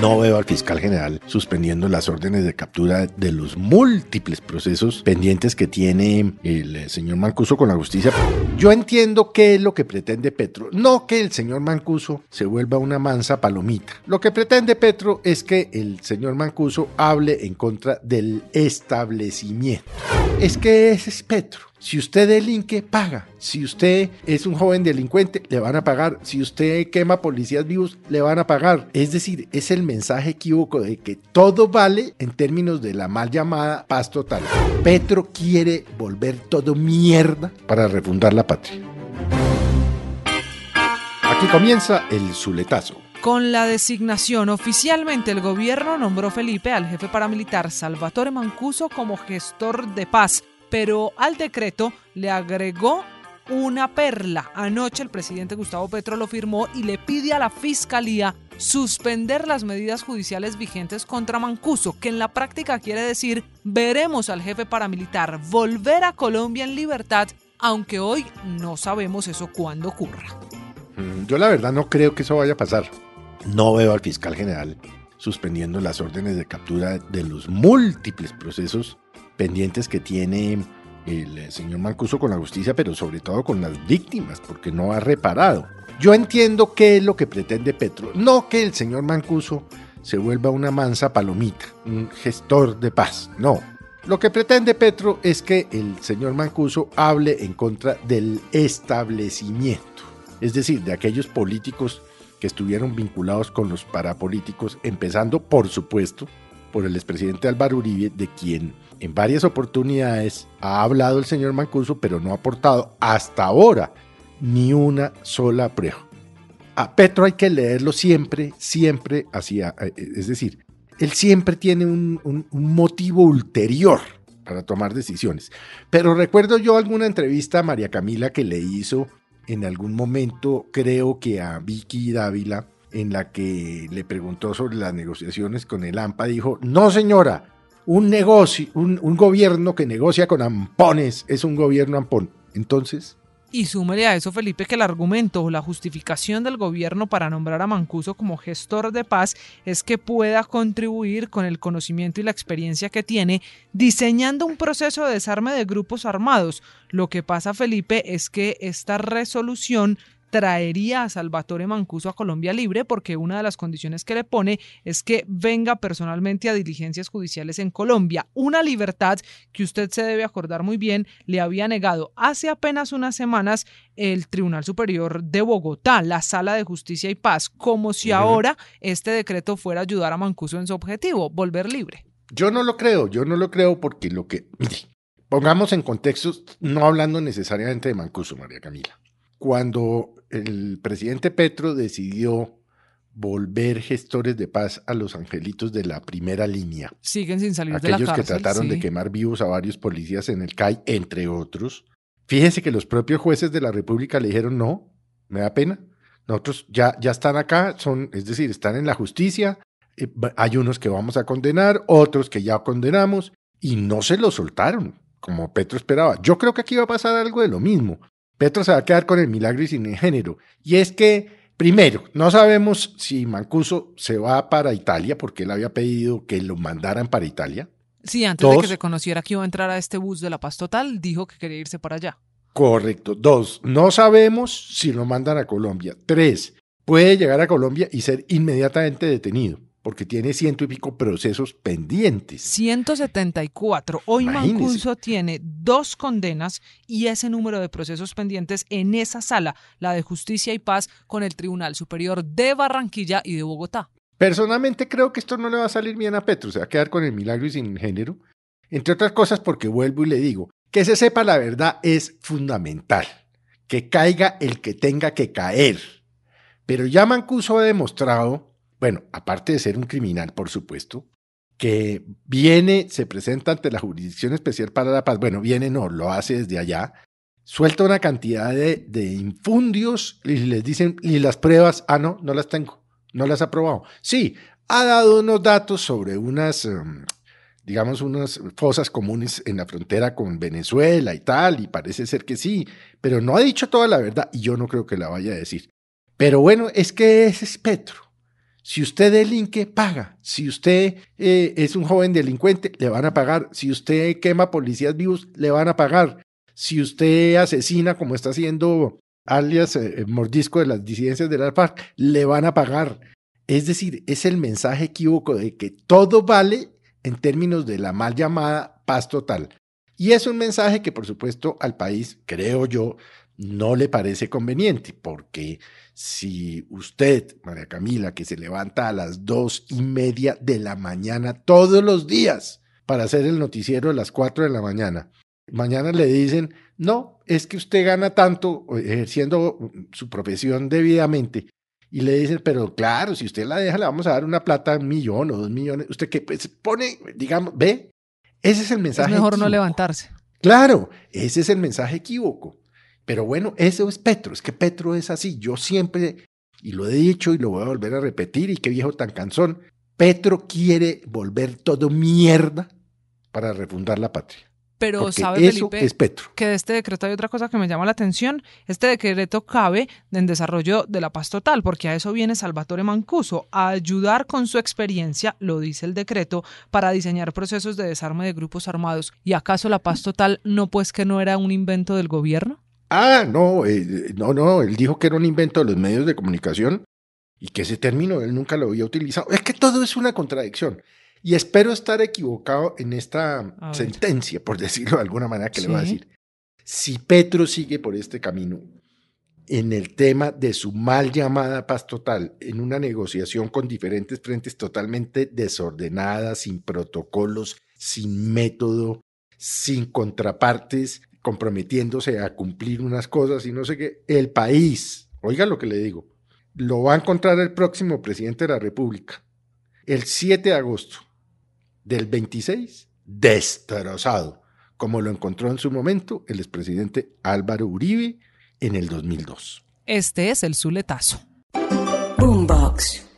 No veo al fiscal general suspendiendo las órdenes de captura de los múltiples procesos pendientes que tiene el eh, señor Mancuso con la justicia. Yo entiendo qué es lo que pretende Petro. No que el señor Mancuso se vuelva una mansa palomita. Lo que pretende Petro es que el señor Mancuso hable en contra del establecimiento. Es que ese es Petro. Si usted delinque, paga. Si usted es un joven delincuente, le van a pagar. Si usted quema policías vivos, le van a pagar. Es decir, es el mensaje equívoco de que todo vale en términos de la mal llamada paz total. Petro quiere volver todo mierda para refundar la patria. Aquí comienza el Zuletazo. Con la designación, oficialmente el gobierno nombró Felipe al jefe paramilitar Salvatore Mancuso como gestor de paz pero al decreto le agregó una perla. Anoche el presidente Gustavo Petro lo firmó y le pide a la Fiscalía suspender las medidas judiciales vigentes contra Mancuso, que en la práctica quiere decir veremos al jefe paramilitar volver a Colombia en libertad, aunque hoy no sabemos eso cuándo ocurra. Mm, yo la verdad no creo que eso vaya a pasar. No veo al fiscal general suspendiendo las órdenes de captura de los múltiples procesos pendientes que tiene el señor Mancuso con la justicia, pero sobre todo con las víctimas, porque no ha reparado. Yo entiendo qué es lo que pretende Petro, no que el señor Mancuso se vuelva una mansa palomita, un gestor de paz, no. Lo que pretende Petro es que el señor Mancuso hable en contra del establecimiento, es decir, de aquellos políticos que estuvieron vinculados con los parapolíticos, empezando, por supuesto, por el expresidente Álvaro Uribe, de quien en varias oportunidades ha hablado el señor Mancuso, pero no ha aportado hasta ahora ni una sola prueba. A Petro hay que leerlo siempre, siempre hacia, eh, es decir, él siempre tiene un, un, motivo ulterior para tomar decisiones. Pero recuerdo yo alguna entrevista a María Camila que le hizo en algún momento, creo que a Vicky Dávila, en la que le preguntó sobre las negociaciones con el AMPA, dijo, no señora, un negocio, un, gobierno que negocia con ampones es un gobierno ampón. Entonces, y súmele a eso, Felipe, que el argumento o la justificación del gobierno para nombrar a Mancuso como gestor de paz es que pueda contribuir con el conocimiento y la experiencia que tiene diseñando un proceso de desarme de grupos armados. Lo que pasa, Felipe, es que esta resolución traería a Salvatore Mancuso a Colombia libre porque una de las condiciones que le pone es que venga personalmente a diligencias judiciales en Colombia. Una libertad que usted se debe acordar muy bien le había negado hace apenas unas semanas el Tribunal Superior de Bogotá, la Sala de Justicia y Paz, como si ahora este decreto fuera a ayudar a Mancuso en su objetivo, volver libre. Yo no lo creo, yo no lo creo porque lo que... pongamos en contexto, no hablando necesariamente de Mancuso, María Camila cuando el presidente Petro decidió volver gestores de paz a los angelitos de la primera línea. Siguen sin salir de la cárcel. Aquellos que trataron de quemar vivos a varios policías en el CAI, entre otros. Fíjense que los propios jueces de la República le dijeron, no, me da pena. Nosotros ya, ya están acá, son, es decir, están en la justicia. Eh, hay unos que vamos a condenar, otros que ya condenamos, y no se lo soltaron, como Petro esperaba. Yo creo que aquí va a pasar algo de lo mismo. Petro se va a quedar con el milagro y sin el género. Y es que, primero, no sabemos si Mancuso se va para Italia, porque él había pedido que lo mandaran para Italia. Sí, antes de que se conociera que iba a entrar a este bus de la paz total, dijo que quería irse para allá. Correcto. Dos, no sabemos si lo mandan a Colombia. Tres, puede llegar a Colombia y ser inmediatamente detenido porque tiene ciento y pico procesos pendientes. 174. Hoy Mancuso tiene dos condenas y ese número de procesos pendientes en esa sala, la de Justicia y Paz, con el Tribunal Superior de Barranquilla y de Bogotá. Personalmente creo que esto no le va a salir bien a Petro, se va a quedar con el milagro y sin género, entre otras cosas porque vuelvo y le digo, que se sepa la verdad es fundamental, que caiga el que tenga que caer. Pero ya Mancuso ha demostrado bueno, aparte de ser un criminal, por supuesto, que viene, se presenta ante la Jurisdicción Especial para la Paz, bueno, viene, no, lo hace desde allá, suelta una cantidad de, infundios y les dicen, y las pruebas, ah, no, no las tengo, no las ha probado. Sí, ha dado unos datos sobre unas, em, digamos, unas fosas comunes en la frontera con Venezuela y tal, y parece ser que sí, pero no ha dicho toda la verdad y yo no creo que la vaya a decir. Pero bueno, es que ese es Petro. Si usted delinque, paga. Si usted eh, es un joven delincuente, le van a pagar. Si usted quema policías vivos, le van a pagar. Si usted asesina, como está haciendo alias eh, mordisco de las disidencias de la FARC, le van a pagar. Es decir, es el mensaje equívoco de que todo vale en términos de la mal llamada paz total. Y es un mensaje que, por supuesto, al país, creo yo, no le parece conveniente, porque si usted, María Camila, que se levanta a las dos y media de la mañana todos los días para hacer el noticiero a las cuatro de la mañana, mañana le dicen, no, es que usted gana tanto ejerciendo su profesión debidamente. Y le dicen, pero claro, si usted la deja, le vamos a dar una plata, un millón o dos millones. Usted que pues, pone, digamos, ve, ese es el mensaje. Es mejor no levantarse. Claro, ese es el mensaje equívoco. Pero bueno, eso es Petro, es que Petro es así. Yo siempre, y lo he dicho y lo voy a volver a repetir, y qué viejo tan cansón, Petro quiere volver todo mierda para refundar la patria. Pero sabe, Felipe, es Petro. que de este decreto hay otra cosa que me llama la atención. Este decreto cabe en desarrollo de la paz total, porque a eso viene Salvatore Mancuso, a ayudar con su experiencia, lo dice el decreto, para diseñar procesos de desarme de grupos armados. ¿Y acaso la paz total no pues que no era un invento del gobierno? Ah, no, eh, no, no, él dijo que era un invento de los medios de comunicación y que ese término él nunca lo había utilizado. Es que todo es una contradicción. Y espero estar equivocado en esta sentencia, por decirlo de alguna manera que le voy a decir. Si Petro sigue por este camino en el tema de su mal llamada paz total, en una negociación con diferentes frentes totalmente desordenadas, sin protocolos, sin método, sin contrapartes, comprometiéndose a cumplir unas cosas y no sé qué, el país, oiga lo que le digo, lo va a encontrar el próximo presidente de la República, el 7 de agosto, del 26 destrozado, como lo encontró en su momento el expresidente Álvaro Uribe en el 2002. Este es el Zuletazo. Boombox.